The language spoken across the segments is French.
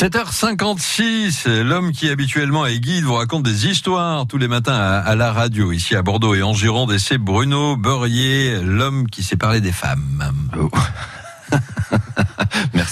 7h56, l'homme qui habituellement est guide vous raconte des histoires tous les matins à, la radio, ici à Bordeaux et en Gironde, et c'est Bruno Beurrier, l'homme qui sait parler des femmes. Oh.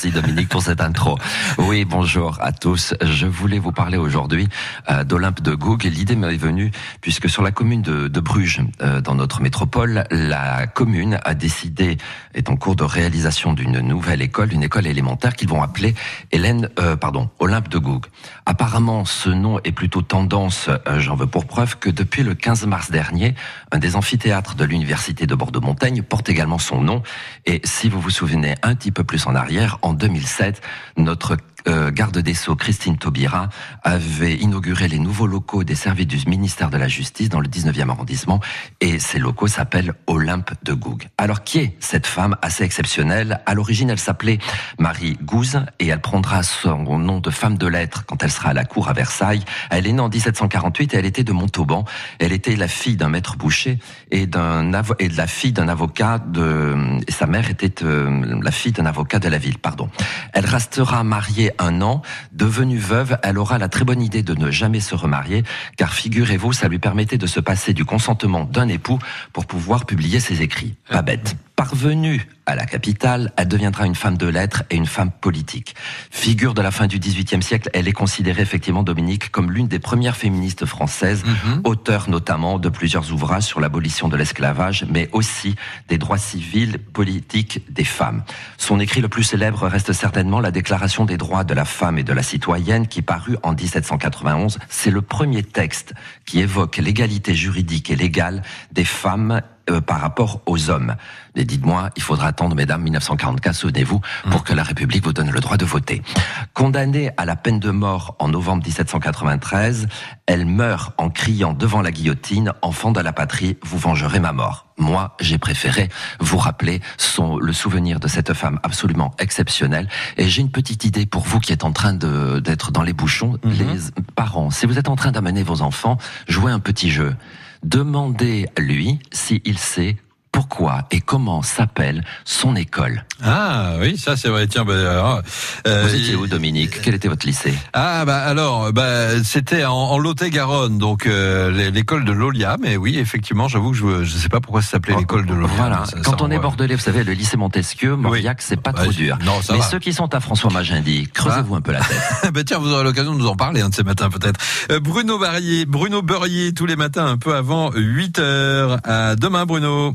Merci Dominique pour cette intro. Oui, bonjour à tous. Je voulais vous parler aujourd'hui euh, d'Olympe de Gouges et l'idée m'est venue puisque sur la commune de, Bruges, euh, dans notre métropole, la commune a décidé, est en cours de réalisation d'une nouvelle école, une école élémentaire qu'ils vont appeler Hélène, euh, pardon, Olympe de Gouges. Apparemment, ce nom est plutôt tendance, j'en veux pour preuve que depuis le 15 mars dernier, un des amphithéâtres de l'université de Bordeaux-Montaigne porte également son nom. Et si vous vous souvenez un petit peu plus en arrière, en 2007, notre euh, garde des Sceaux, Christine Taubira, avait inauguré les nouveaux locaux des services du ministère de la Justice dans le 19e arrondissement et ces locaux s'appellent Olympe de Gouges. Alors qui est cette femme assez exceptionnelle? À l'origine, elle s'appelait Marie Gouze et elle prendra son nom de femme de lettres quand elle sera à la cour à Versailles. Elle est née en 1748 et elle était de Montauban. Elle était la fille d'un maître boucher et de la fille d'un avocat de sa mère était euh, la fille d'un avocat de la ville, pardon. Elle restera mariée un an. Devenue veuve, elle aura la très bonne idée de ne jamais se remarier, car figurez-vous, ça lui permettait de se passer du consentement d'un époux pour pouvoir publier ses écrits. Pas bête. Parvenue à la capitale, elle deviendra une femme de lettres et une femme politique. Figure de la fin du XVIIIe siècle, elle est considérée effectivement, Dominique, comme l'une des premières féministes françaises, mhm. auteur notamment de plusieurs ouvrages sur l'abolition de l'esclavage, mais aussi des droits civils, politiques des femmes. Son écrit le plus célèbre reste certainement la Déclaration des droits de la femme et de la citoyenne qui parut en 1791. C'est le premier texte qui évoque l'égalité juridique et légale des femmes euh, par rapport aux hommes. Et dites-moi, il faudra attendre, mesdames, 1944, souvenez-vous, pour que la République vous donne le droit de voter. Condamnée à la peine de mort en novembre 1793, elle meurt en criant devant la guillotine, enfant de la patrie, vous vengerez ma mort. Moi, j'ai préféré vous rappeler son, le souvenir de cette femme absolument exceptionnelle. Et j'ai une petite idée pour vous qui êtes en train d'être dans les bouchons. Mhm. Les parents, si vous êtes en train d'amener vos enfants, jouez un petit jeu. Demandez-lui s'il sait pourquoi et comment s'appelle son école. Ah oui, ça c'est vrai. Tiens, bah, euh, vous étiez où, Dominique Quel était votre lycée Ah bah alors, bah, c'était en, en Lot-et-Garonne, donc euh, l'école de Lolia. Mais oui, effectivement, j'avoue que je ne sais pas pourquoi ça s'appelait oh, l'école de Lolia. Voilà. Quand on est bordelais, vous savez, le lycée Montesquieu, Mauriac, c'est pas trop dur. Non, ça mais ceux qui sont à François Magendie, creusez-vous un peu la tête. bah tiens, vous aurez l'occasion de nous en parler un de ces matins peut-être. Euh, Bruno Barrier, Bruno Beurrier, tous les matins un peu avant 8 heures. À demain, Bruno.